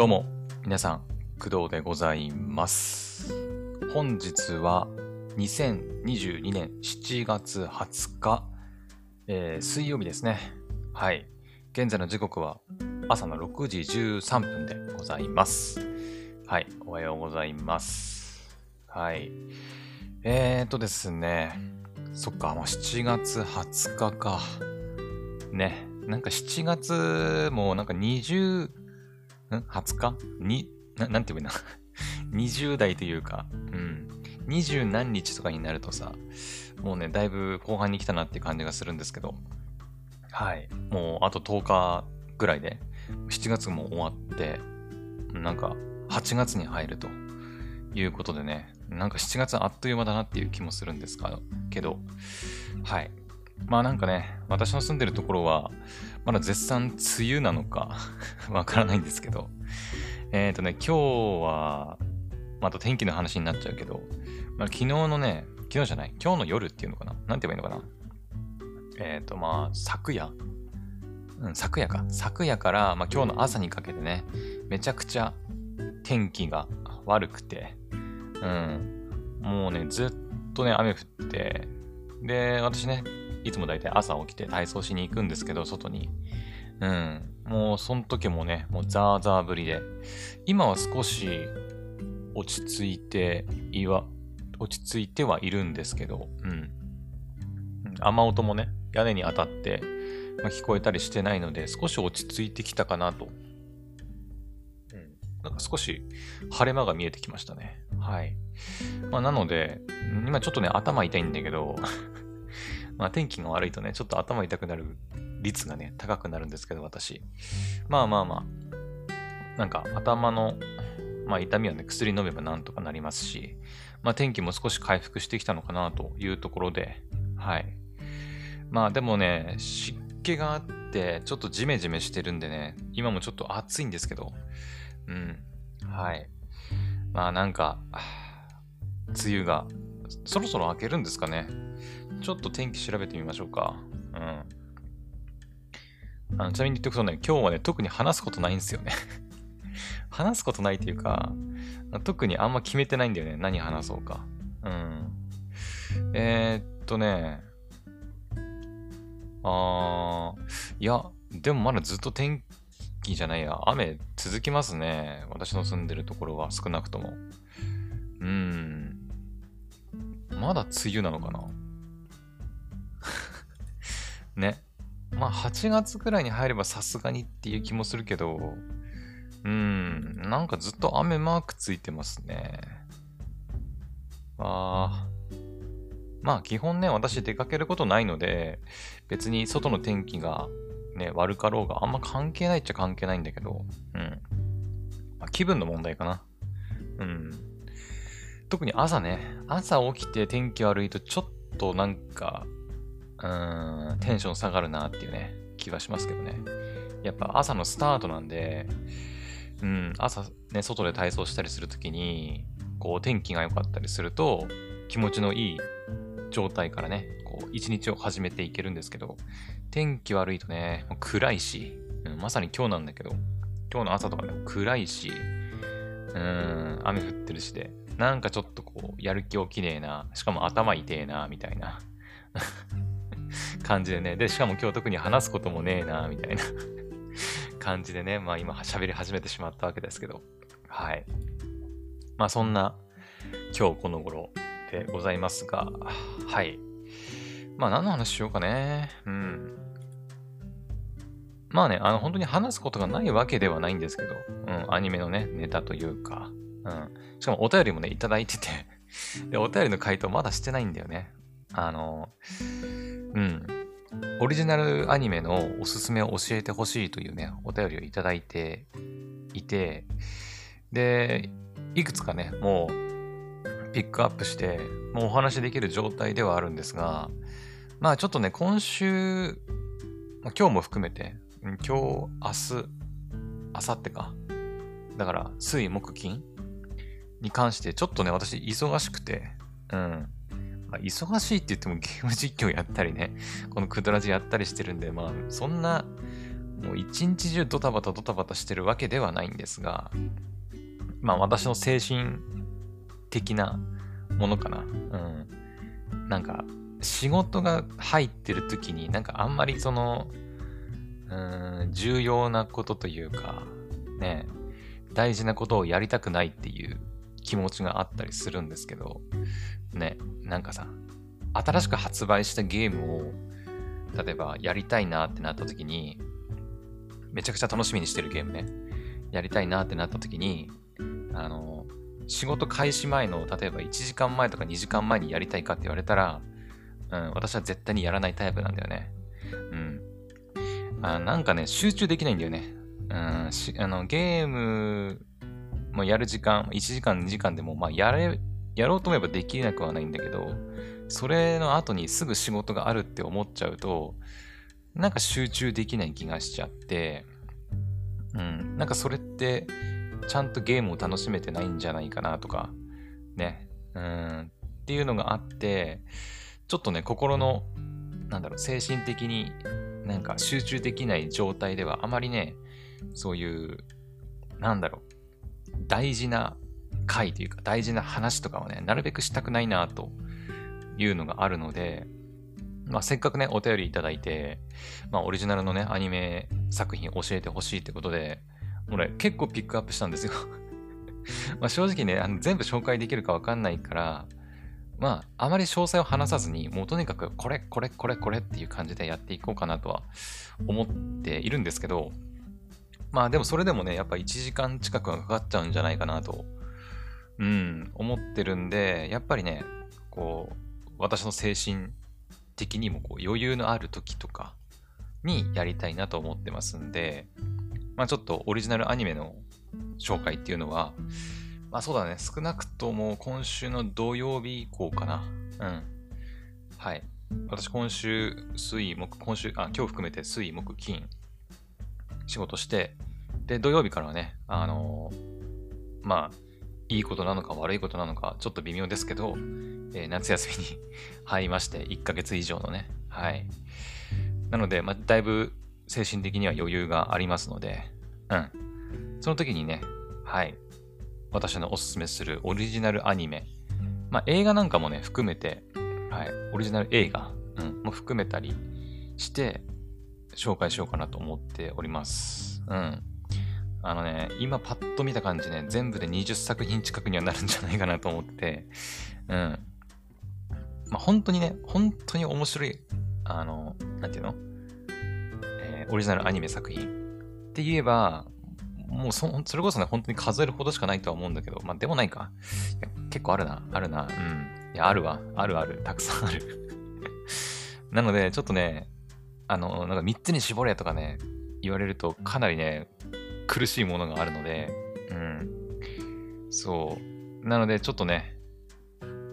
どうも、皆さん、工藤でございます。本日は2022年7月20日、えー水曜日ですね。はい。現在の時刻は朝の6時13分でございます。はい。おはようございます。はい。えーとですね。そっか、もう7月20日か。ね。なんか7月もなんか20、ん ?20 日？に、ななんて言うな。20代というか、うん。二十何日とかになるとさ、もうね、だいぶ後半に来たなっていう感じがするんですけど、はい。もうあと10日ぐらいで、7月も終わって、なんか8月に入るということでね、なんか7月あっという間だなっていう気もするんですが、けど、はい。まあなんかね、私の住んでるところは、まだ絶賛梅雨なのか わからないんですけど、えっ、ー、とね、今日は、また天気の話になっちゃうけど、まあ、昨日のね、昨日じゃない、今日の夜っていうのかななんて言えばいいのかなえっ、ー、と、まあ、昨夜うん、昨夜か。昨夜から、まあ、今日の朝にかけてね、めちゃくちゃ天気が悪くて、うん、もうね、ずっとね、雨降って、で、私ね、いつも大体朝起きて体操しに行くんですけど、外に。うん。もう、その時もね、もうザーザー降りで。今は少し落ち着いていは、落ち着いてはいるんですけど、うん。雨音もね、屋根に当たって、まあ、聞こえたりしてないので、少し落ち着いてきたかなと。うん。なんか少し晴れ間が見えてきましたね。はい。まあ、なので、今ちょっとね、頭痛いんだけど、まあ天気が悪いとね、ちょっと頭痛くなる率がね、高くなるんですけど、私。まあまあまあ、なんか頭の、まあ痛みはね、薬飲めばなんとかなりますし、まあ天気も少し回復してきたのかなというところで、はい。まあでもね、湿気があって、ちょっとジメジメしてるんでね、今もちょっと暑いんですけど、うん。はい。まあなんか、梅雨がそろそろ明けるんですかね。ちょっと天気調べてみましょうか。うん。あのちなみに言っておくとね、今日はね、特に話すことないんですよね。話すことないっていうか、特にあんま決めてないんだよね。何話そうか。うん。えー、っとね、あー、いや、でもまだずっと天気じゃないや。雨続きますね。私の住んでるところは少なくとも。うん。まだ梅雨なのかなね。まあ、8月くらいに入ればさすがにっていう気もするけど、うーん、なんかずっと雨マークついてますね。あー。まあ、基本ね、私出かけることないので、別に外の天気がね、悪かろうがあんま関係ないっちゃ関係ないんだけど、うん。気分の問題かな。うん。特に朝ね、朝起きて天気悪いとちょっとなんか、うん、テンション下がるなっていうね、気はしますけどね。やっぱ朝のスタートなんで、うん、朝ね、外で体操したりするときに、こう天気が良かったりすると、気持ちのいい状態からね、こう一日を始めていけるんですけど、天気悪いとね、暗いし、うん、まさに今日なんだけど、今日の朝とかでも暗いし、うーん、雨降ってるしで、なんかちょっとこう、やる気起きねえな、しかも頭痛えな、みたいな感じでね。で、しかも今日特に話すこともねえな、みたいな 感じでね、まあ今喋り始めてしまったわけですけど、はい。まあそんな今日この頃でございますが、はい。まあ何の話しようかね。うん。まあね、あの本当に話すことがないわけではないんですけど、うん、アニメのね、ネタというか、うん。しかもお便りもね、いただいててで、お便りの回答まだしてないんだよね。あの、うん。オリジナルアニメのおすすめを教えてほしいというね、お便りをいただいていて、で、いくつかね、もうピックアップして、もうお話しできる状態ではあるんですが、まあちょっとね、今週、ま今日も含めて、今日、明日、明後日か。だから、水、木、金に関して、ちょっとね、私、忙しくて、うん。まあ、忙しいって言ってもゲーム実況やったりね、このクドラジやったりしてるんで、まあ、そんな、もう一日中ドタバタドタバタしてるわけではないんですが、まあ私の精神的なものかな。うん。なんか、仕事が入ってる時になんかあんまりその、うん、重要なことというか、ね、大事なことをやりたくないっていう気持ちがあったりするんですけど、ね、なんかさ、新しく発売したゲームを、例えばやりたいなってなった時に、めちゃくちゃ楽しみにしてるゲームね、やりたいなってなった時に、あの、仕事開始前の、例えば1時間前とか2時間前にやりたいかって言われたら、うん、私は絶対にやらないタイプなんだよね。うん。あなんかね、集中できないんだよね。うん、しあのゲームもやる時間、1時間、2時間でも、まあ、やれ、やろうと思えばできなくはないんだけど、それの後にすぐ仕事があるって思っちゃうと、なんか集中できない気がしちゃって、うん、なんかそれって、ちゃんとゲームを楽しめてないんじゃないかなとか、ね、うん、っていうのがあって、ちょっとね、心の、なんだろう、精神的になんか集中できない状態ではあまりね、そういう、なんだろう、大事な回というか大事な話とかをね、なるべくしたくないなというのがあるので、まあ、せっかくね、お便りいただいて、まあ、オリジナルのね、アニメ作品教えてほしいってことで、俺結構ピックアップしたんですよ。ま正直ねあの、全部紹介できるかわかんないから、まあ、あまり詳細を話さずに、もうとにかくこれ、これ、これ、これっていう感じでやっていこうかなとは思っているんですけど、まあでもそれでもね、やっぱ1時間近くはかかっちゃうんじゃないかなと、うん、思ってるんで、やっぱりね、こう、私の精神的にもこう余裕のある時とかにやりたいなと思ってますんで、まあちょっとオリジナルアニメの紹介っていうのは、まあそうだね。少なくとも今週の土曜日以降かな。うん。はい。私今週、水、木、今週、あ、今日含めて水、木、金、仕事して、で、土曜日からはね、あのー、まあ、いいことなのか悪いことなのか、ちょっと微妙ですけど、えー、夏休みに 入りまして、1ヶ月以上のね。はい。なので、まあ、だいぶ精神的には余裕がありますので、うん。その時にね、はい。私のおすすめするオリジナルアニメ、まあ、映画なんかもね、含めて、はい、オリジナル映画、うん、も含めたりして、紹介しようかなと思っております。うん。あのね、今パッと見た感じね、全部で20作品近くにはなるんじゃないかなと思って、うん。まあ、本当にね、本当に面白い、あの、なんていうの？えー、オリジナルアニメ作品。って言えば、もうそれこそね、本当に数えるほどしかないとは思うんだけど、まあでもないか。いや結構あるな、あるな、うん。いや、あるわ、あるある、たくさんある。なので、ちょっとね、あの、なんか3つに絞れとかね、言われるとかなりね、苦しいものがあるので、うん。そう。なので、ちょっとね、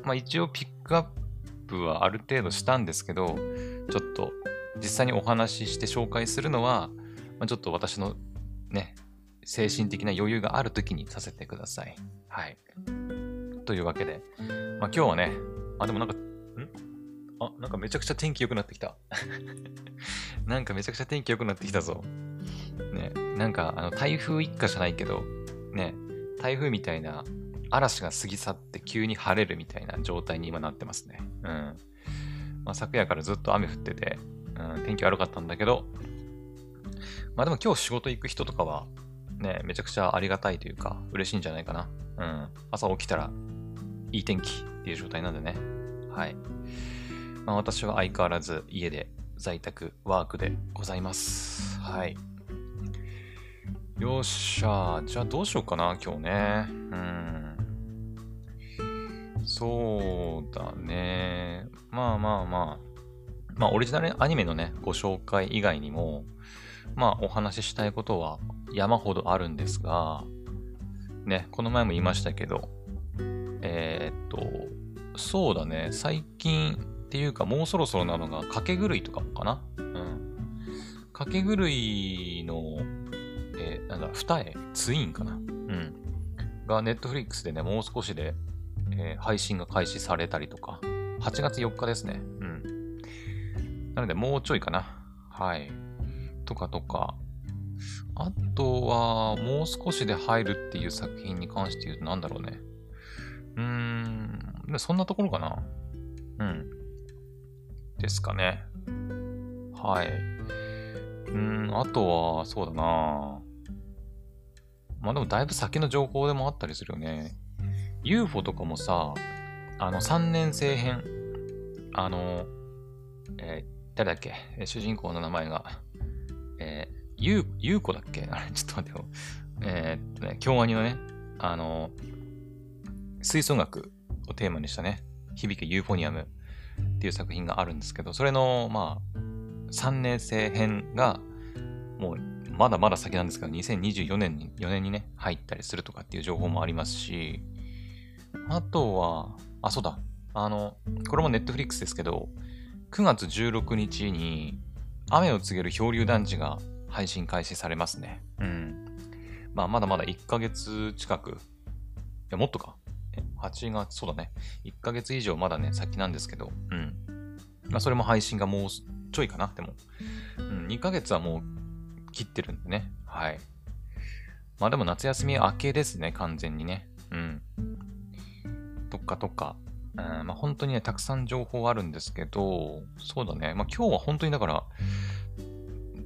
まあ一応ピックアップはある程度したんですけど、ちょっと実際にお話しして紹介するのは、まあ、ちょっと私のね、精神的な余裕がある時にさせてください。はい。というわけで、まあ今日はね、あ、でもなんか、ん？あ、なんかめちゃくちゃ天気良くなってきた。なんかめちゃくちゃ天気良くなってきたぞ。ね、なんかあの台風一過じゃないけど、ね、台風みたいな嵐が過ぎ去って急に晴れるみたいな状態に今なってますね。うん。まあ、昨夜からずっと雨降ってて、うん、天気悪かったんだけど、まあでも今日仕事行く人とかは、ね、めちゃくちゃありがたいというか、嬉しいんじゃないかな。うん。朝起きたら、いい天気っていう状態なんでね。はい。まあ、私は相変わらず家で在宅ワークでございます。はい。よっしゃ。じゃあどうしようかな、今日ね。うん。そうだね。まあまあまあ。まあ、オリジナルアニメのね、ご紹介以外にも、まあ、お話ししたいことは山ほどあるんですが、ね、この前も言いましたけど、えー、っと、そうだね、最近っていうかもうそろそろなのが、掛け狂いとかかなうん。掛け狂いの、なんだ、二重？ツインかな？うん。が、ネットフリックスでね、もう少しで、えー、配信が開始されたりとか、8月4日ですね。うん。なので、もうちょいかな。はい。とかとか、あとは、もう少しで入るっていう作品に関して言うとなんだろうね。うーん、そんなところかな。うん。ですかね。はい。うん、あとは、そうだなまあでもだいぶ先の情報でもあったりするよね。UFO とかもさ、あの3年生編、あの、えー、誰だっけ？主人公の名前が、えー、ゆう、ゆうこだっけ？あれ、ちょっと待ってよ。えー、っとね、京アニのね、あの、吹奏楽をテーマにしたね、響けユーフォニアムっていう作品があるんですけど、それの、まあ、3年生編が、もう、まだまだ先なんですけど、2024年に、4年にね、入ったりするとかっていう情報もありますし、あとは、あ、そうだ。あの、これもネットフリックスですけど、9月16日に、雨を告げる漂流団地が配信開始されますね。うん。まあ、まだまだ1ヶ月近く、いや、もっとか。8月、そうだね。1ヶ月以上まだね、先なんですけど、うん。まあ、それも配信がもうちょいかな、でも。うん、2ヶ月はもう切ってるんでね。はい。まあでも夏休み明けですね、完全にね。うん。とかとか。うん、まあ本当にね、たくさん情報あるんですけど、そうだね。まあ今日は本当にだから、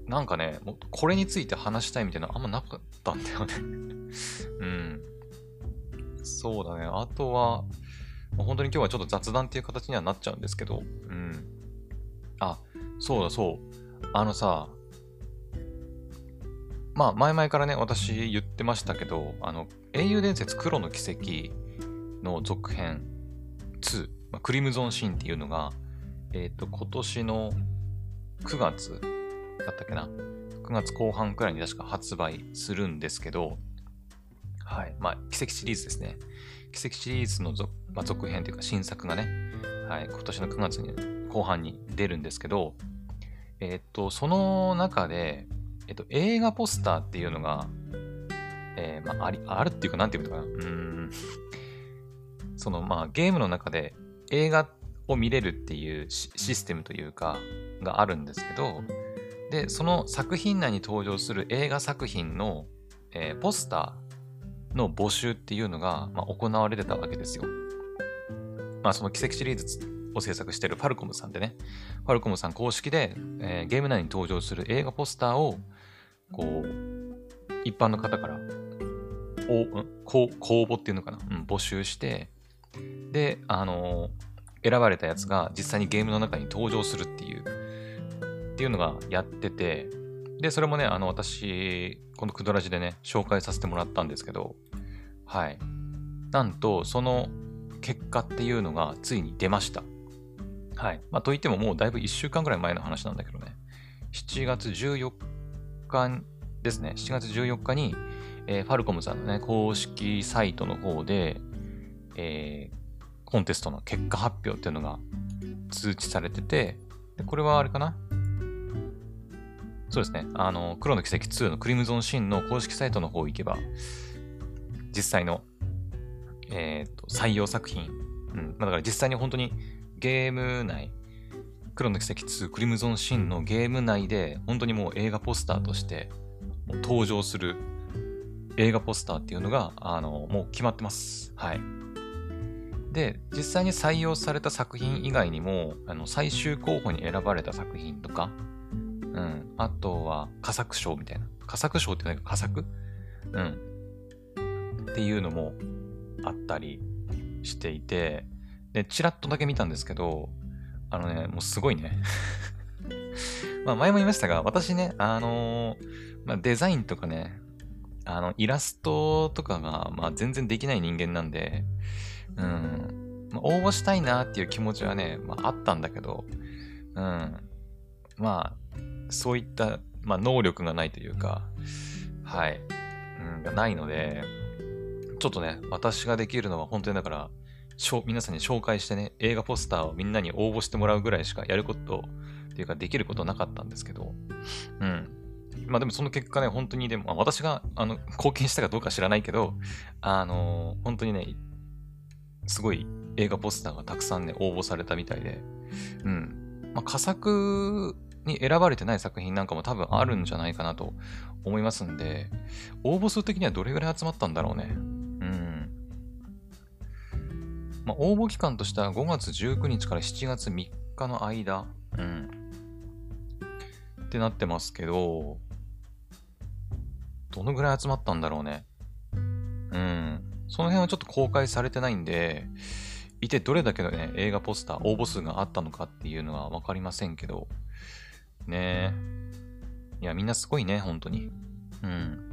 なんかね、もうこれについて話したいみたいなあんまなかったんだよね うん。そうだね。あとは、本当に今日はちょっと雑談っていう形にはなっちゃうんですけど、うん。あ、そうだそう。あのさ、まあ前々からね、私言ってましたけど、あの、英雄伝説黒の奇跡の続編2、まあ、クリムゾンシーンっていうのが、えっ、ー、と、今年の9月だったっけな？9月後半くらいに確か発売するんですけど、はい。まあ、奇跡シリーズですね。奇跡シリーズの続,、まあ、続編というか新作がね、はい、今年の9月に後半に出るんですけど、えー、と、その中で、えっと、映画ポスターっていうのが、えー、まあ、あり、あるっていうか、なんていうのかな。うん。その、まあ、ゲームの中で映画を見れるっていうシステムというか、があるんですけど、で、その作品内に登場する映画作品の、えー、ポスターの募集っていうのが、まあ、行われてたわけですよ。まあ、その奇跡シリーズを制作してるファルコムさんでね、ファルコムさん公式で、えー、ゲーム内に登場する映画ポスターを、こう、一般の方から、お公募っていうのかな、うん、募集して、で、あのー、選ばれたやつが実際にゲームの中に登場するっていう、っていうのがやってて、で、それもね、あの、私、このクドラジでね、紹介させてもらったんですけど、はい。なんと、その結果っていうのがついに出ました。はい。まあ、といってももうだいぶ1週間ぐらい前の話なんだけどね。7月14日ですね。7月14日に、えー、ファルコムさんのね、公式サイトの方で、えー、コンテストの結果発表っていうのが通知されてて、でこれはあれかな？そうですね。あの、黒の奇跡2のクリムゾンシーンの公式サイトの方行けば、実際の、えっ、ー、と、採用作品。うん。まあ、だから実際に本当にゲーム内、黒の奇跡2クリムゾンシンのゲーム内で、本当にもう映画ポスターとして登場する映画ポスターっていうのが、あの、もう決まってます。はい。で、実際に採用された作品以外にも、あの最終候補に選ばれた作品とか、うん、あとは、佳作賞みたいな。佳作賞って何か佳作？うん。っていうのもあったりしていて、で、チラッとだけ見たんですけど、あのね、もうすごいね。まあ前も言いましたが、私ね、あのー、まあ、デザインとかね、あの、イラストとかが、まあ全然できない人間なんで、うん、まあ、応募したいなっていう気持ちはね、まああったんだけど、うん、まあ、そういった、まあ能力がないというか、はい、うん、がないので、ちょっとね、私ができるのは本当にだから、皆さんに紹介してね、映画ポスターをみんなに応募してもらうぐらいしかやることっていうかできることなかったんですけど、うん。まあでもその結果ね、本当にでも、私があの貢献したかどうか知らないけど、あのー、本当にね、すごい映画ポスターがたくさんね、応募されたみたいで、うん。まあ、佳作に選ばれてない作品なんかも多分あるんじゃないかなと思いますんで、応募数的にはどれぐらい集まったんだろうね。うん。まあ、応募期間としては5月19日から7月3日の間、うん。ってなってますけど、どのぐらい集まったんだろうね。うん。その辺はちょっと公開されてないんで、いてどれだけのね、映画ポスター、応募数があったのかっていうのはわかりませんけど、ねえ。いや、みんなすごいね、本当に。うん。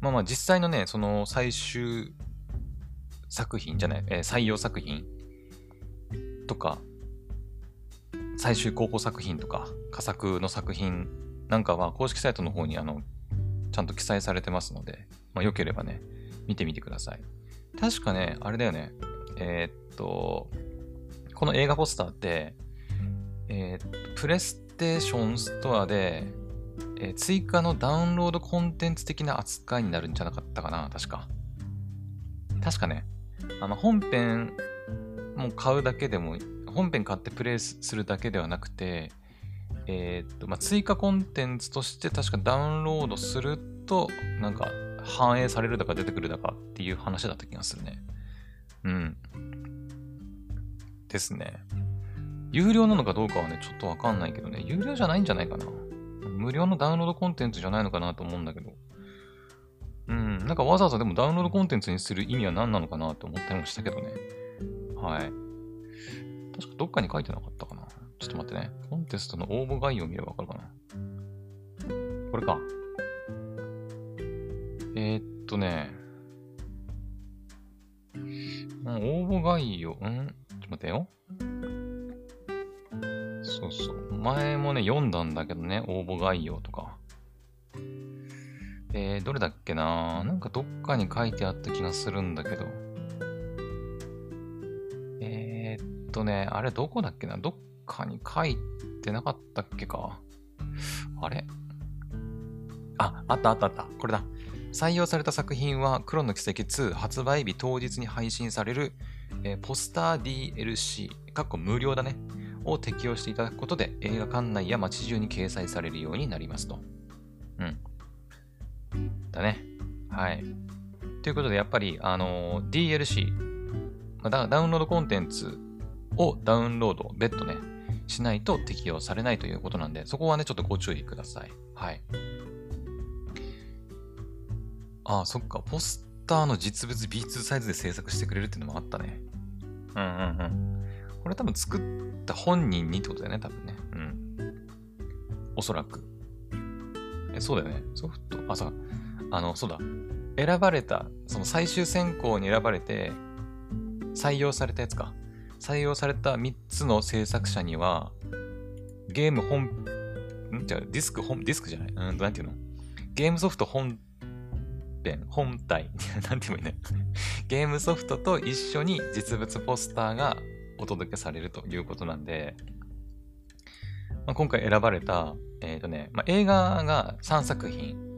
まあまあ、実際のね、その最終作品じゃない、えー、採用作品とか、最終候補作品とか、佳作の作品なんかは公式サイトの方にあの、ちゃんと記載されてますので、まあ、よければね、見てみてください。確かね、あれだよね。えー、っと、この映画ポスターって、えー、っと、プレステーションストアで、えー、追加のダウンロードコンテンツ的な扱いになるんじゃなかったかな、確か。確かね、あの、本編も買うだけでも、本編買ってプレイするだけではなくて、えー、っと、まあ、追加コンテンツとして確かダウンロードすると、なんか、反映されるだか出てくるだかっていう話だった気がするね。うん。ですね。有料なのかどうかはね、ちょっとわかんないけどね、有料じゃないんじゃないかな。無料のダウンロードコンテンツじゃないのかなと思うんだけど。うん、なんかわざわざでもダウンロードコンテンツにする意味は何なのかなと思ったりもしたけどね。はい。確かどっかに書いてなかったかな。ちょっと待ってね。コンテストの応募概要を見ればわかるかな。これか。えー、っとね。応募概要、ん？ちょっと待ってよ。そうそう。前もね、読んだんだけどね、応募概要とか。えー、どれだっけな？なんかどっかに書いてあった気がするんだけど。えー、っとね、あれどこだっけな？どっかに書いてなかったっけか？あれ？あ、あったあったあった。これだ。採用された作品は、黒の奇跡2発売日当日に配信される、えー、ポスター DLC、かっこ無料だね。を適用していただくことで映画館内や街中に掲載されるようになりますと。うん。だね。はい。ということで、やっぱり、あのー、DLC、ダウンロードコンテンツをダウンロード、別途ね、しないと適用されないということなんで、そこはね、ちょっとご注意ください。はい。ああ、そっか。ポスターの実物 B2 サイズで制作してくれるっていうのもあったね。うんうんうん。これ多分作った本人にってことだよね、多分ね。うん。おそらく。え、そうだよね。ソフト、あ、そう。あの、そうだ。選ばれた、その最終選考に選ばれて、採用されたやつか。採用された3つの制作者には、ゲーム本、ん？じゃディスク本、ディスクじゃない。うん、なんていうの？ゲームソフト本編、本体、なんて言えばいいんだゲームソフトと一緒に実物ポスターがお届けされるということなんで、まあ、今回選ばれた、えっ、ー、とね、まあ、映画が3作品、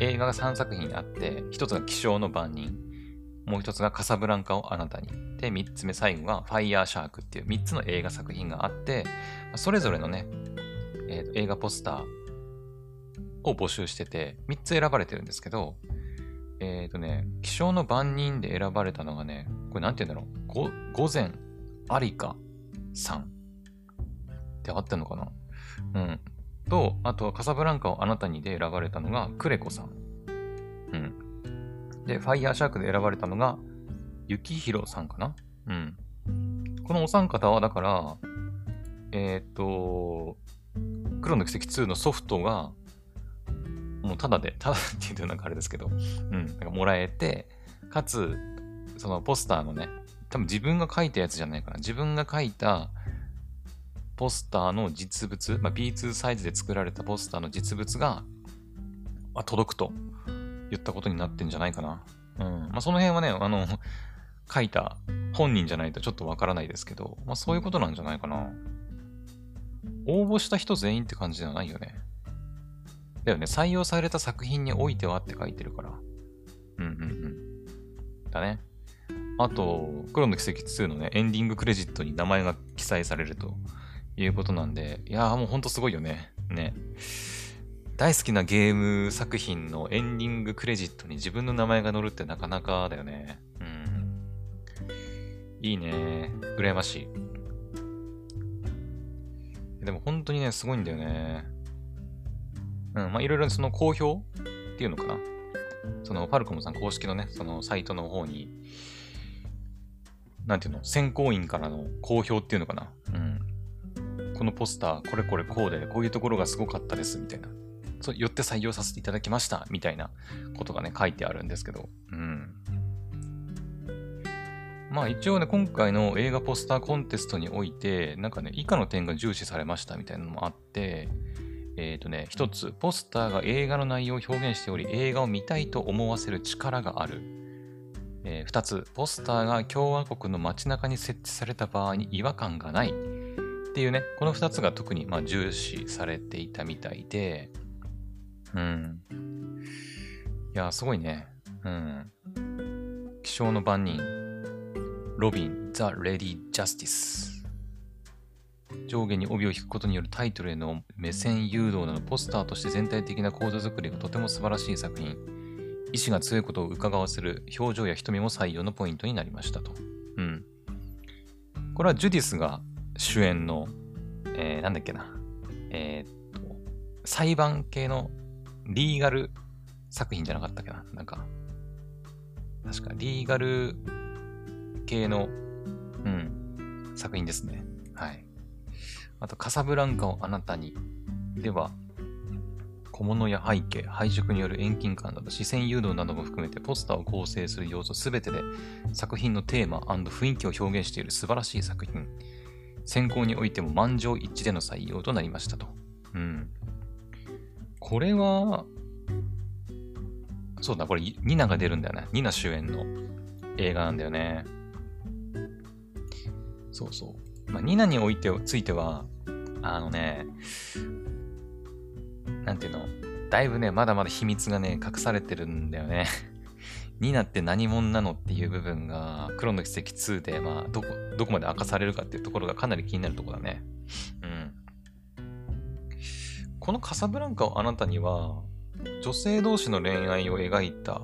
映画が3作品あって、1つが気象の番人、もう1つがカサブランカをあなたに、で、3つ目最後がファイヤーシャークっていう3つの映画作品があって、それぞれのね、えー、と映画ポスターを募集してて、3つ選ばれてるんですけど、えっ、ー、とね、気象の番人で選ばれたのがね、これなんて言うんだろう、午前アリカさん。ってあってんのかな？うん。と、あとはカサブランカをあなたにで選ばれたのがクレコさん。うん。で、ファイヤーシャークで選ばれたのがユキヒロさんかなうん。このお三方は、だから、えっ、と、黒の奇跡2のソフトが、もうただで、ただっていうとなんかあれですけど、うん、なんかもらえて、かつ、そのポスターのね、多分自分が書いたやつじゃないかな。自分が書いたポスターの実物、まあ、B2 サイズで作られたポスターの実物が、まあ、届くと言ったことになってんじゃないかな。うん。まあ、その辺はね、あの、書いた本人じゃないとちょっとわからないですけど、まあ、そういうことなんじゃないかな。応募した人全員って感じではないよね。だよね。採用された作品においてはって書いてるから。うんうんうん。だね。あと、黒の奇跡2のね、エンディングクレジットに名前が記載されるということなんで、いやーもうほんとすごいよね。ね。大好きなゲーム作品のエンディングクレジットに自分の名前が載るってなかなかだよね。うん。いいね。羨ましい。でも本当にね、すごいんだよね。うん、まあいろいろその好評っていうのかな。そのファルコムさん公式のね、そのサイトの方に、なんていうの、選考員からの好評っていうのかな。うん。このポスター、これこれこうで、こういうところがすごかったです、みたいな。そう、よって採用させていただきました、みたいなことがね、書いてあるんですけど。うん。まあ一応ね、今回の映画ポスターコンテストにおいて、なんかね、以下の点が重視されましたみたいなのもあって、えっ、ー、とね、一つ、ポスターが映画の内容を表現しており、映画を見たいと思わせる力がある。えー、2つ、ポスターが共和国の街中に設置された場合に違和感がないっていうね、この2つが特にま重視されていたみたいで、うん。いや、すごいね。うん。気象の番人、ロビン、ザ・レディ・ジャスティス。上下に帯を引くことによるタイトルへの目線誘導などポスターとして全体的な構造作りがとても素晴らしい作品。意志が強いことを伺わせる表情や瞳も採用のポイントになりましたと。うん。これはジュディスが主演の、えー、なんだっけな。えー、っと、裁判系のリーガル作品じゃなかったっけな。なんか、確かリーガル系の、うん、作品ですね。はい。あと、カサブランカをあなたにでは、小物や背景、配色による遠近感など視線誘導なども含めてポスターを構成する要素すべてで作品のテーマ雰囲気を表現している素晴らしい作品。選考においても満場一致での採用となりましたと。うん。これは、そうだ、これニナが出るんだよね。ニナ主演の映画なんだよね。そうそう。まあ、ニナにおいてついては、あのね、なんていうの、だいぶね、まだまだ秘密がね、隠されてるんだよね。ニナって何者なのっていう部分が、黒の奇跡2で、まあ、どこ、どこまで明かされるかっていうところがかなり気になるとこだね。うん。このカサブランカをあなたには、女性同士の恋愛を描いた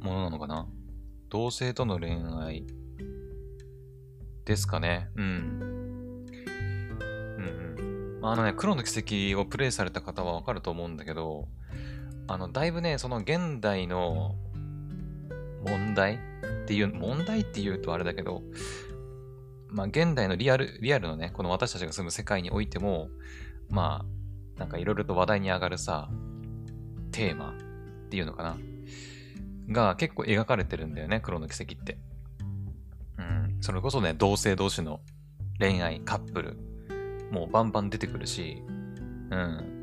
ものなのかな？同性との恋愛ですかね。うん。うんうん。あのね、黒の奇跡をプレイされた方はわかると思うんだけど、あの、だいぶね、その現代の問題っていう、問題って言うとあれだけど、まあ、現代のリアル、リアルのね、この私たちが住む世界においても、まあ、なんかいろいろと話題に上がるさ、テーマっていうのかなが結構描かれてるんだよね、黒の奇跡って。うん、それこそね、同性同士の恋愛、カップル、もうバンバン出てくるし、うん。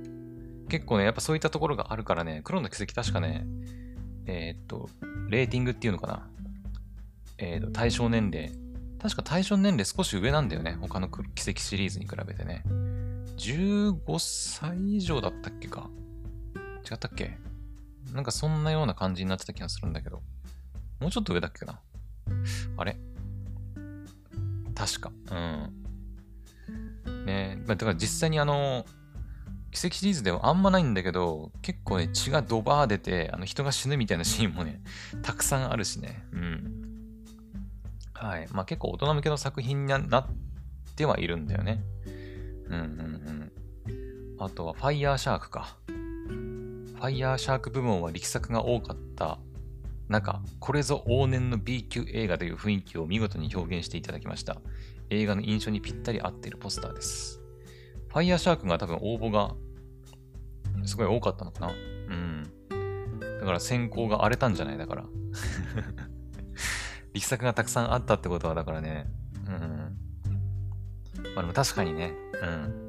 結構ね、やっぱそういったところがあるからね、黒の奇跡確かね、えー、っと、レーティングっていうのかな。えー、っと、対象年齢。確か対象年齢少し上なんだよね。他の奇跡シリーズに比べてね。15歳以上だったっけか違ったっけなんかそんなような感じになってた気がするんだけど。もうちょっと上だっけなあれ？確か。うん。ね。まだから実際にあの、奇跡シリーズではあんまないんだけど、結構ね、血がドバー出て、あの人が死ぬみたいなシーンもね、たくさんあるしね。うん。はい。まあ結構大人向けの作品になってはいるんだよね。うんうんうん。あとは、ファイヤーシャークか。ファイヤーシャーク部門は力作が多かった中、これぞ往年の B 級映画という雰囲気を見事に表現していただきました。映画の印象にぴったり合っているポスターです。ファイヤーシャークが多分応募がすごい多かったのかなうん。だから選考が荒れたんじゃない？だから。力作がたくさんあったってことはだからね、うん。まあでも確かにね、う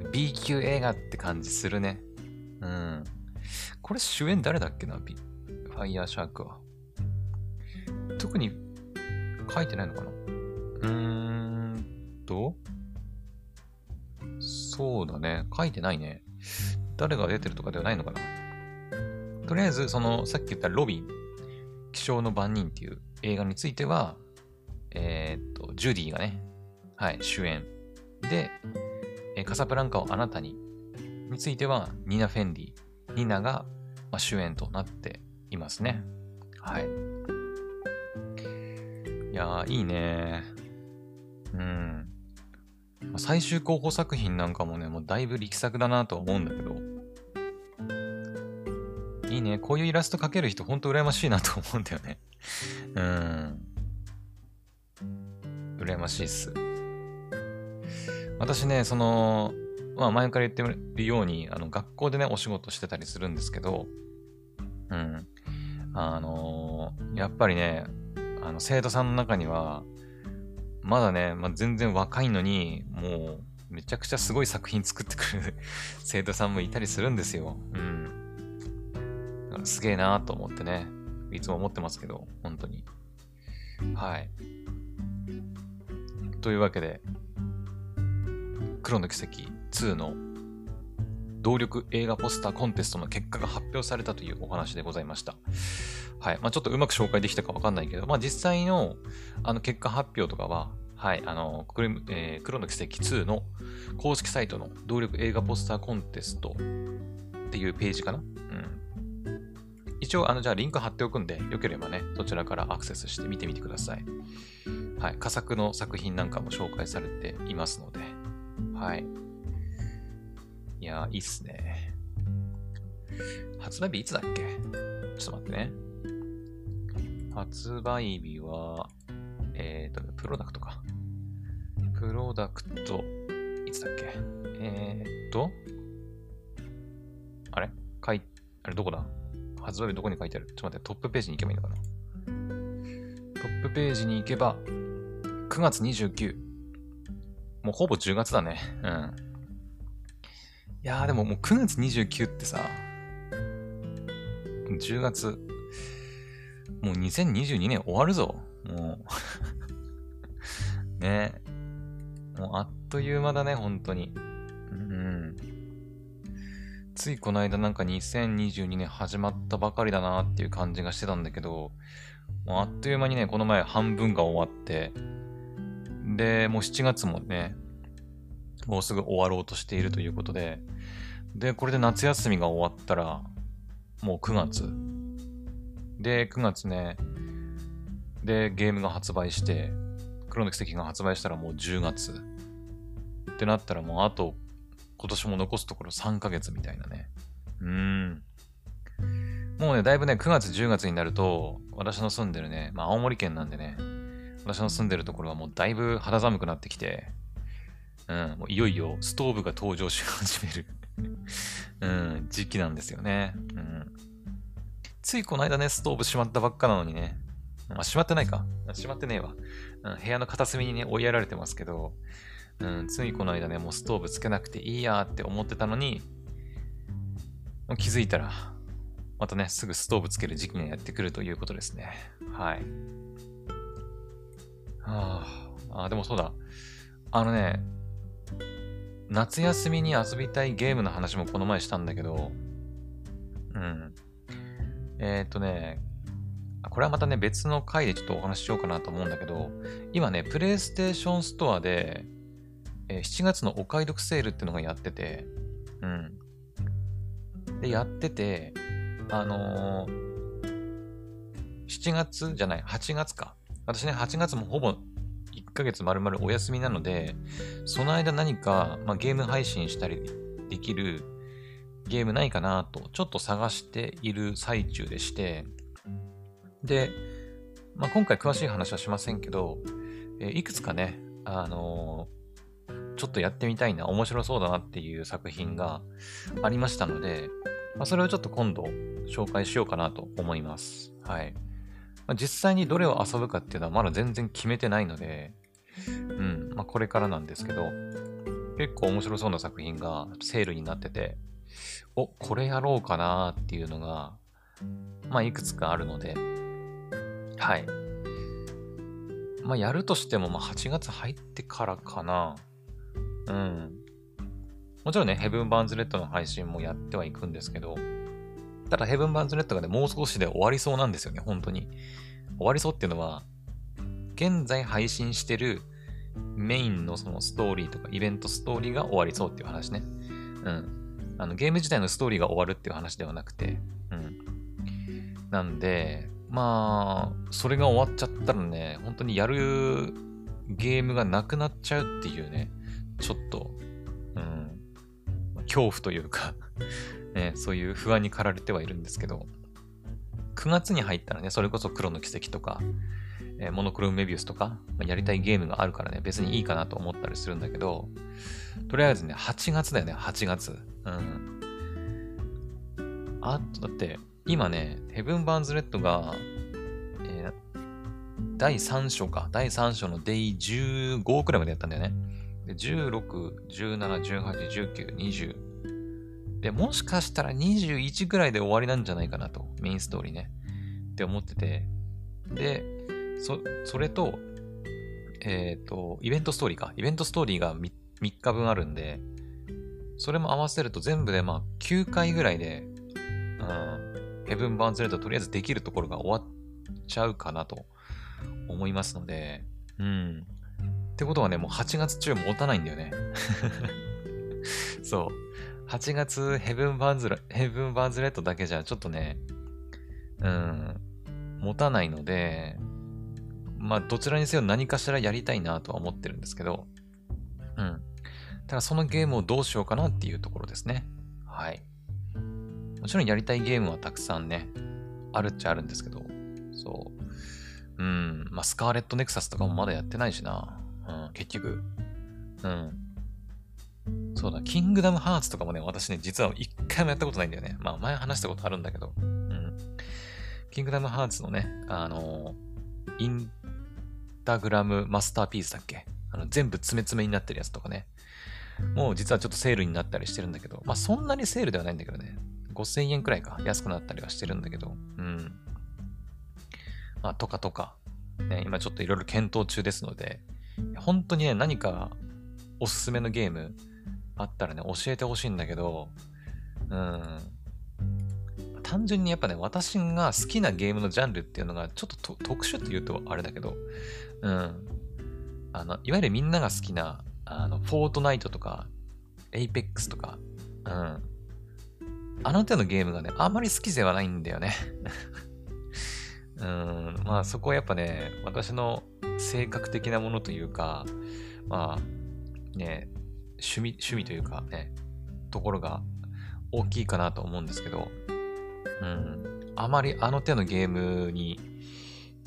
ん。B 級映画って感じするね。うん。これ主演誰だっけな、B、ファイヤーシャークは。特に書いてないのかな？うーん。と、そうだね。書いてないね。誰が出てるとかではないのかな？とりあえず、その、さっき言ったロビン、気象の番人っていう映画については、えー、っと、ジュディがね、はい、主演で、えーカサブランカをあなたにについては、ニナ・フェンディ。ニナが、まあ、主演となっていますね。はい。いやー、いいねうん。最終候補作品なんかもね、もうだいぶ力作だなと思うんだけど。いいね。こういうイラスト描ける人、ほんと羨ましいなと思うんだよね。うん。羨ましいっす。私ね、その、まあ前から言ってるように、あの、学校でね、お仕事してたりするんですけど、うん。あのやっぱりね、あの、生徒さんの中には、まだね、まあ、全然若いのに、もう、めちゃくちゃすごい作品作ってくる 生徒さんもいたりするんですよ。うん。すげえなーと思ってね、いつも思ってますけど、本当に。はい。というわけで、黒の奇跡2の動力映画ポスターコンテストの結果が発表されたというお話でございました。はい。まあちょっとうまく紹介できたかわかんないけど、まあ実際のあの結果発表とかは、はい、あの、えー黒の奇跡2の公式サイトの動力映画ポスターコンテストっていうページかな。うん。一応、あの、じゃあリンク貼っておくんで、よければね、そちらからアクセスして見てみてください。はい。佳作の作品なんかも紹介されていますので、はい。いや、いいっすね。発売日いつだっけ？ちょっと待ってね。発売日は、えっ、と、プロダクトか。プロダクト、いつだっけ？えー、と、あれ？書い、あれどこだ？発売日どこに書いてある？ちょっと待って、トップページに行けばいいのかな？トップページに行けば、9月29。もうほぼ10月だね。うん。いやーでももう9月29ってさ、10月、もう2022年終わるぞ。もう。ねもうあっという間だね、本当に。うん。ついこの間なんか2022年始まったばかりだなっていう感じがしてたんだけど、もうあっという間にね、この前半分が終わって、で、もう7月もね、もうすぐ終わろうとしているということで、で、これで夏休みが終わったら、もう9月。で、9月ね、で、ゲームが発売して、黒の奇跡が発売したらもう10月。ってなったらもうあと、今年も残すところ3ヶ月みたいなね。うん。もうね、だいぶね、9月、10月になると、私の住んでるね、まあ青森県なんでね、私の住んでるところはもうだいぶ肌寒くなってきて、うん、もういよいよストーブが登場し始める、うん、時期なんですよね。うん。ついこの間ね、ストーブ閉まったばっかなのにね、まあ、閉まってないか。閉まってねえわ。うん、部屋の片隅にね、追いやられてますけど、うん、ついこの間ね、もうストーブつけなくていいやって思ってたのに、気づいたら、またね、すぐストーブつける時期がやってくるということですね。はい。はあ、あ、でもそうだ。あのね、夏休みに遊びたいゲームの話もこの前したんだけど、うん。えーっとね、これはまたね、別の回でちょっとお話ししようかなと思うんだけど、今ね、プレイステーションストアで、え7月のお買い得セールってのがやってて、うん。で、やってて、あのー7月じゃない、8月か。私ね、8月もほぼ1ヶ月丸々お休みなので、その間何か、まあ、ゲーム配信したりできるゲームないかなと、ちょっと探している最中でして、で、まあ、今回詳しい話はしませんけど、えーいくつかね、あのちょっとやってみたいな、面白そうだなっていう作品がありましたので、まあ、それをちょっと今度紹介しようかなと思います。はい。まあ、実際にどれを遊ぶかっていうのはまだ全然決めてないので、うん、まあ、これからなんですけど、結構面白そうな作品がセールになってて、お、これやろうかなっていうのが、まあ、いくつかあるので、はい。まあ、やるとしても、まあ、8月入ってからかな。うん。もちろんね、ヘブン・バーンズ・レッドの配信もやってはいくんですけど、ただヘブン・バーンズ・レッドがね、もう少しで終わりそうなんですよね、本当に。終わりそうっていうのは、現在配信してるメインのそのストーリーとかイベントストーリーが終わりそうっていう話ね。うん。あのゲーム自体のストーリーが終わるっていう話ではなくて、うん。なんで、まあ、それが終わっちゃったらね、本当にやるゲームがなくなっちゃうっていうね、ちょっと、うん、恐怖というか ね、そういう不安に駆られてはいるんですけど、9月に入ったらね、それこそ黒の奇跡とか、えー、モノクロムメビウスとか、まあ、やりたいゲームがあるからね、別にいいかなと思ったりするんだけど、とりあえずね、8月だよね、8月。うん。あと、だって、今ね、ヘブン・バーンズ・レッドが、えー、第3章か、第3章のデイ15くらいまでやったんだよね。で、16、17、18、19、20。で、もしかしたら21くらいで終わりなんじゃないかなと、メインストーリーね。って思ってて。で、そ、それと、えっ、ー、と、イベントストーリーか。イベントストーリーが 3, 3日分あるんで、それも合わせると全部でまあ9回ぐらいで、うん、ヘブン・バーンズ・レッドとりあえずできるところが終わっちゃうかなと思いますので、うん。ってことはね、もう8月中持たないんだよね。そう。8月ヘブン・バーンズ、ヘブン・バーンズ・レッドだけじゃちょっとね、うん、持たないので、まあ、どちらにせよ何かしらやりたいなとは思ってるんですけど、うん。ただそのゲームをどうしようかなっていうところですね。はい。もちろんやりたいゲームはたくさんね、あるっちゃあるんですけど、そう。うん。まあ、スカーレットネクサスとかもまだやってないしな。結局。うん。そうだ、キングダムハーツとかもね、私ね、実は一回もやったことないんだよね。まあ、前話したことあるんだけど。うん。キングダムハーツのね、あの、インタグラムマスターピースだっけ？あの全部詰め詰めになってるやつとかね。もう実はちょっとセールになったりしてるんだけど、まあそんなにセールではないんだけどね。5000円くらいか安くなったりはしてるんだけど、うん。まあとかとか、ね、今ちょっといろいろ検討中ですので、本当にね、何かおすすめのゲームあったらね、教えてほしいんだけど、うん。単純にやっぱね、私が好きなゲームのジャンルっていうのがちょっと特殊って言うとあれだけど、うん。あの、いわゆるみんなが好きな、あの、フォートナイトとか、エイペックスとか、うん。あの手のゲームがね、あんまり好きではないんだよね。うん、まあそこはやっぱね、私の性格的なものというか、まあ、ね、趣味、趣味というかね、ところが大きいかなと思うんですけど、うん、あまりあの手のゲームに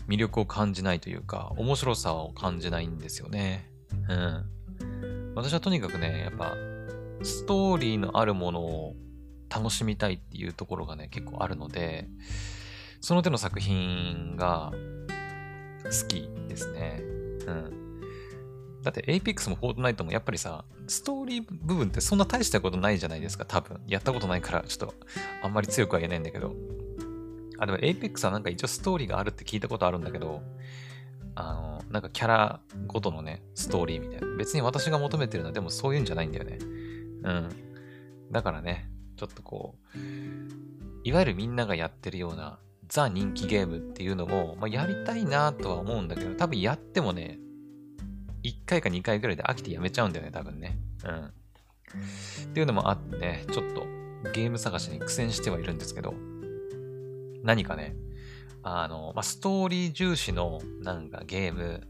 魅力を感じないというか、面白さを感じないんですよね。うん。私はとにかくね、やっぱ、ストーリーのあるものを楽しみたいっていうところがね、結構あるので、その手の作品が好きですね。うん。だって Apex も Fortnite もやっぱりさ、ストーリー部分ってそんな大したことないじゃないですか、多分。やったことないから、ちょっとあんまり強くは言えないんだけど。あ、でも Apex はなんか一応ストーリーがあるって聞いたことあるんだけど、あの、なんかキャラごとのね、ストーリーみたいな。別に私が求めてるのはでもそういうんじゃないんだよね。うん。だからね、ちょっとこう、いわゆるみんながやってるようなザ人気ゲームっていうのも、まあ、やりたいなとは思うんだけど、多分やってもね、1回か2回ぐらいで飽きてやめちゃうんだよね、多分ね。うん。っていうのもあって、ちょっとゲーム探しに苦戦してはいるんですけど、何かね、あの、まあ、ストーリー重視のなんかゲーム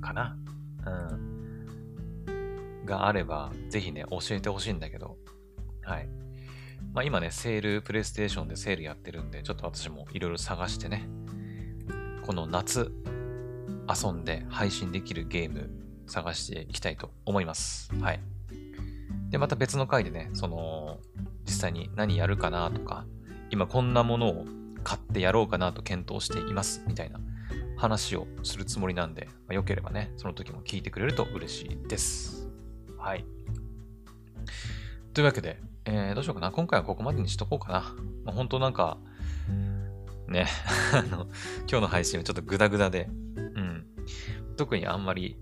かなうん。があれば、ぜひね、教えてほしいんだけど、はい。まあ、今ね、セール、プレイステーションでセールやってるんで、ちょっと私もいろいろ探してね、この夏、遊んで配信できるゲーム探していきたいと思います。はい。で、また別の回でね、その、実際に何やるかなとか、今こんなものを買ってやろうかなと検討していますみたいな話をするつもりなんで、まあ、よければね、その時も聞いてくれると嬉しいです。はい。というわけで、えー、どうしようかな。今回はここまでにしとこうかな。まあ、本当なんか、ね、あの、今日の配信はちょっとグダグダで、うん。特にあんまり、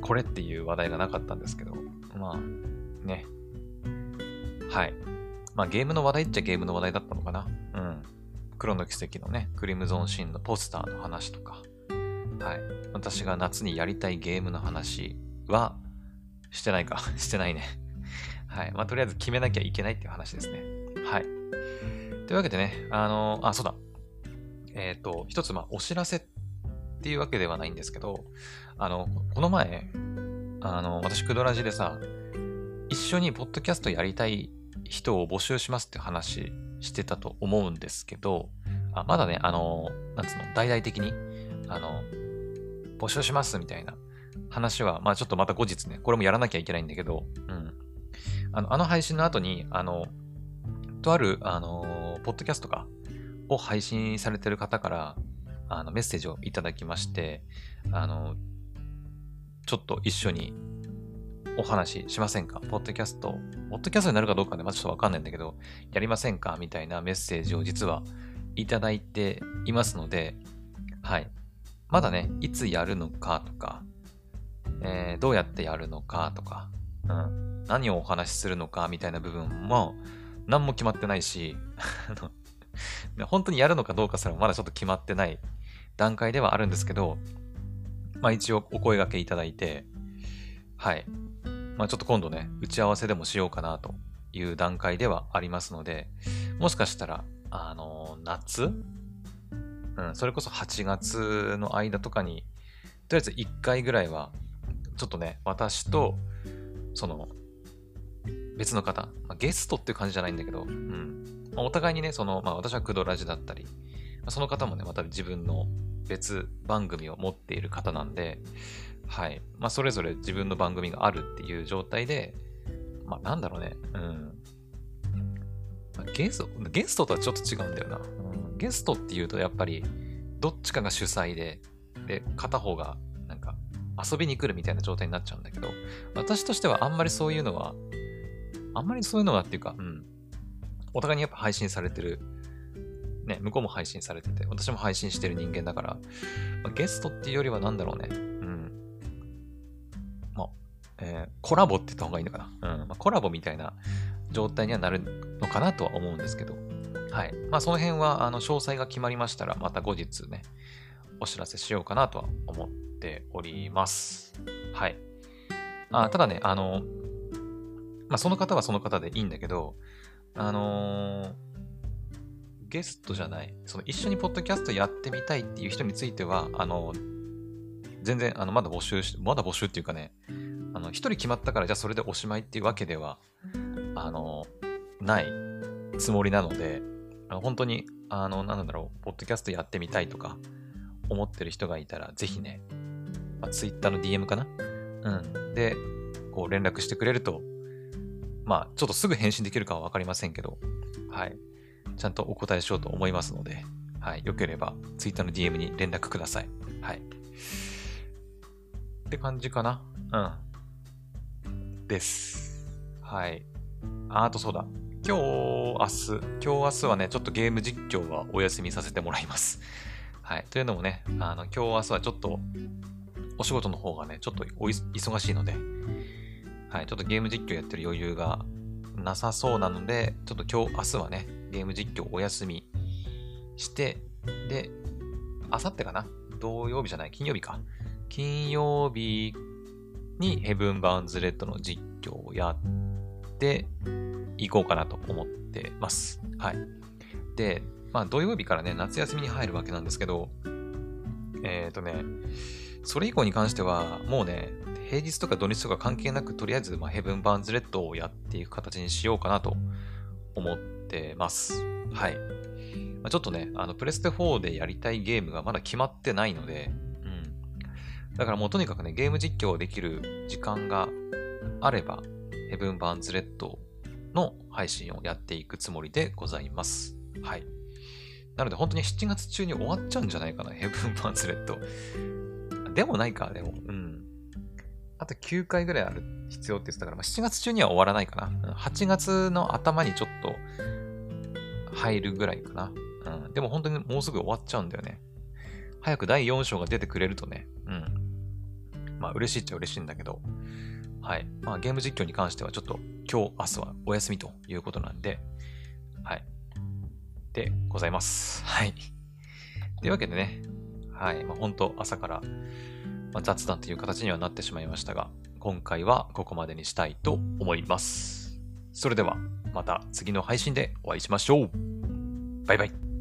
これっていう話題がなかったんですけど、まあ、ね。はい。まあゲームの話題っちゃゲームの話題だったのかな。うん。黒の奇跡のね、クリムゾンシーンのポスターの話とか、はい。私が夏にやりたいゲームの話は、してないか。してないね。はい。まあ、とりあえず決めなきゃいけないっていう話ですね。はい。というわけでね、あの、あ、そうだ。えっ、ー、と、一つ、まあ、お知らせっていうわけではないんですけど、あの、この前、あの、私、クドラジでさ、一緒にポッドキャストやりたい人を募集しますって話してたと思うんですけど、あまだね、あの、なんつうの、大々的に、あの、募集しますみたいな話は、まあちょっとまた後日ね、これもやらなきゃいけないんだけど、うん。あの、あの配信の後に、あの、とある、あの、ポッドキャストか、を配信されてる方から、あの、メッセージをいただきまして、あの、ちょっと一緒にお話ししませんか？ポッドキャスト、ポッドキャストになるかどうかね、まあ、ちょっとわかんないんだけど、やりませんか？みたいなメッセージを実はいただいていますので、はい。まだね、いつやるのかとか、えー、どうやってやるのかとか、うん、何をお話しするのかみたいな部分も、何も決まってないし、本当にやるのかどうかすらまだちょっと決まってない段階ではあるんですけど、まあ一応お声掛けいただいて、はい。まあちょっと今度ね、打ち合わせでもしようかなという段階ではありますので、もしかしたら、あのー、夏？うん、それこそ8月の間とかに、とりあえず1回ぐらいは、ちょっとね、私と、その、別の方、まあ、ゲストっていう感じじゃないんだけど、うん。まあ、お互いにね、その、まあ私はクドラジだったり、まあ、その方もね、また自分の別番組を持っている方なんで、はい。まあそれぞれ自分の番組があるっていう状態で、まあなんだろうね、うん。まあ、ゲスト、ゲストとはちょっと違うんだよな。うん、ゲストっていうとやっぱり、どっちかが主催で、で、片方が遊びに来るみたいな状態になっちゃうんだけど、私としてはあんまりそういうのは、あんまりそういうのはっていうか、うん。お互いにやっぱ配信されてる。ね、向こうも配信されてて、私も配信してる人間だから、まあ、ゲストっていうよりは何だろうね。うん。まあ、えー、コラボって言った方がいいのかな。うん。まあ、コラボみたいな状態にはなるのかなとは思うんですけど、はい。まあ、その辺は、あの、詳細が決まりましたら、また後日ね、お知らせしようかなとは思っております。はい。あただね、あの、まあ、その方はその方でいいんだけど、あのー、ゲストじゃない、その一緒にポッドキャストやってみたいっていう人については、あの、全然、あの、まだ募集し、まだ募集っていうかね、あの、一人決まったからじゃあそれでおしまいっていうわけでは、あの、ないつもりなので、あの本当に、あの、なんだろう、ポッドキャストやってみたいとか、思ってる人がいたら、ぜひね、まあ、Twitter の DM かな？うん。で、こう連絡してくれると、まあ、ちょっとすぐ返信できるかはわかりませんけど、はい。ちゃんとお答えしようと思いますので、はい。よければ、Twitter の DM に連絡ください。はい。って感じかな？うん。です。はい。あ、あとそうだ。今日、明日、今日明日はね、ちょっとゲーム実況はお休みさせてもらいます。はい。というのもね、あの、今日明日はちょっと、お仕事の方がね、ちょっとお忙しいので、はい、ちょっとゲーム実況やってる余裕がなさそうなので、ちょっと今日、明日はね、ゲーム実況お休みして、で、あさってかな？土曜日じゃない、金曜日か。金曜日にヘブン・バーンズ・レッドの実況をやっていこうかなと思ってます。はい。で、まあ土曜日からね、夏休みに入るわけなんですけど、えっ、ー、とね、それ以降に関しては、もうね、平日とか土日とか関係なく、とりあえず、まあ、ヘブン・バーンズ・レッドをやっていく形にしようかなと思ってます。はい。まあ、ちょっとね、あの、プレステ4でやりたいゲームがまだ決まってないので、うん。だからもうとにかくね、ゲーム実況できる時間があれば、ヘブン・バーンズ・レッドの配信をやっていくつもりでございます。はい。なので本当に7月中に終わっちゃうんじゃないかな、ヘブン・バーンズ・レッド。でもないか、でも。うん。あと9回ぐらいある必要って言ってたから、まあ、7月中には終わらないかな。8月の頭にちょっと入るぐらいかな。うん。でも本当にもうすぐ終わっちゃうんだよね。早く第4章が出てくれるとね、うん。まあ嬉しいっちゃ嬉しいんだけど、はい。まあゲーム実況に関してはちょっと今日、明日はお休みということなんで、はい。でございます。はい。というわけでね、はい。まあ、本当朝から、まあ、雑談という形にはなってしまいましたが、今回はここまでにしたいと思います。それでは、また次の配信でお会いしましょう。バイバイ。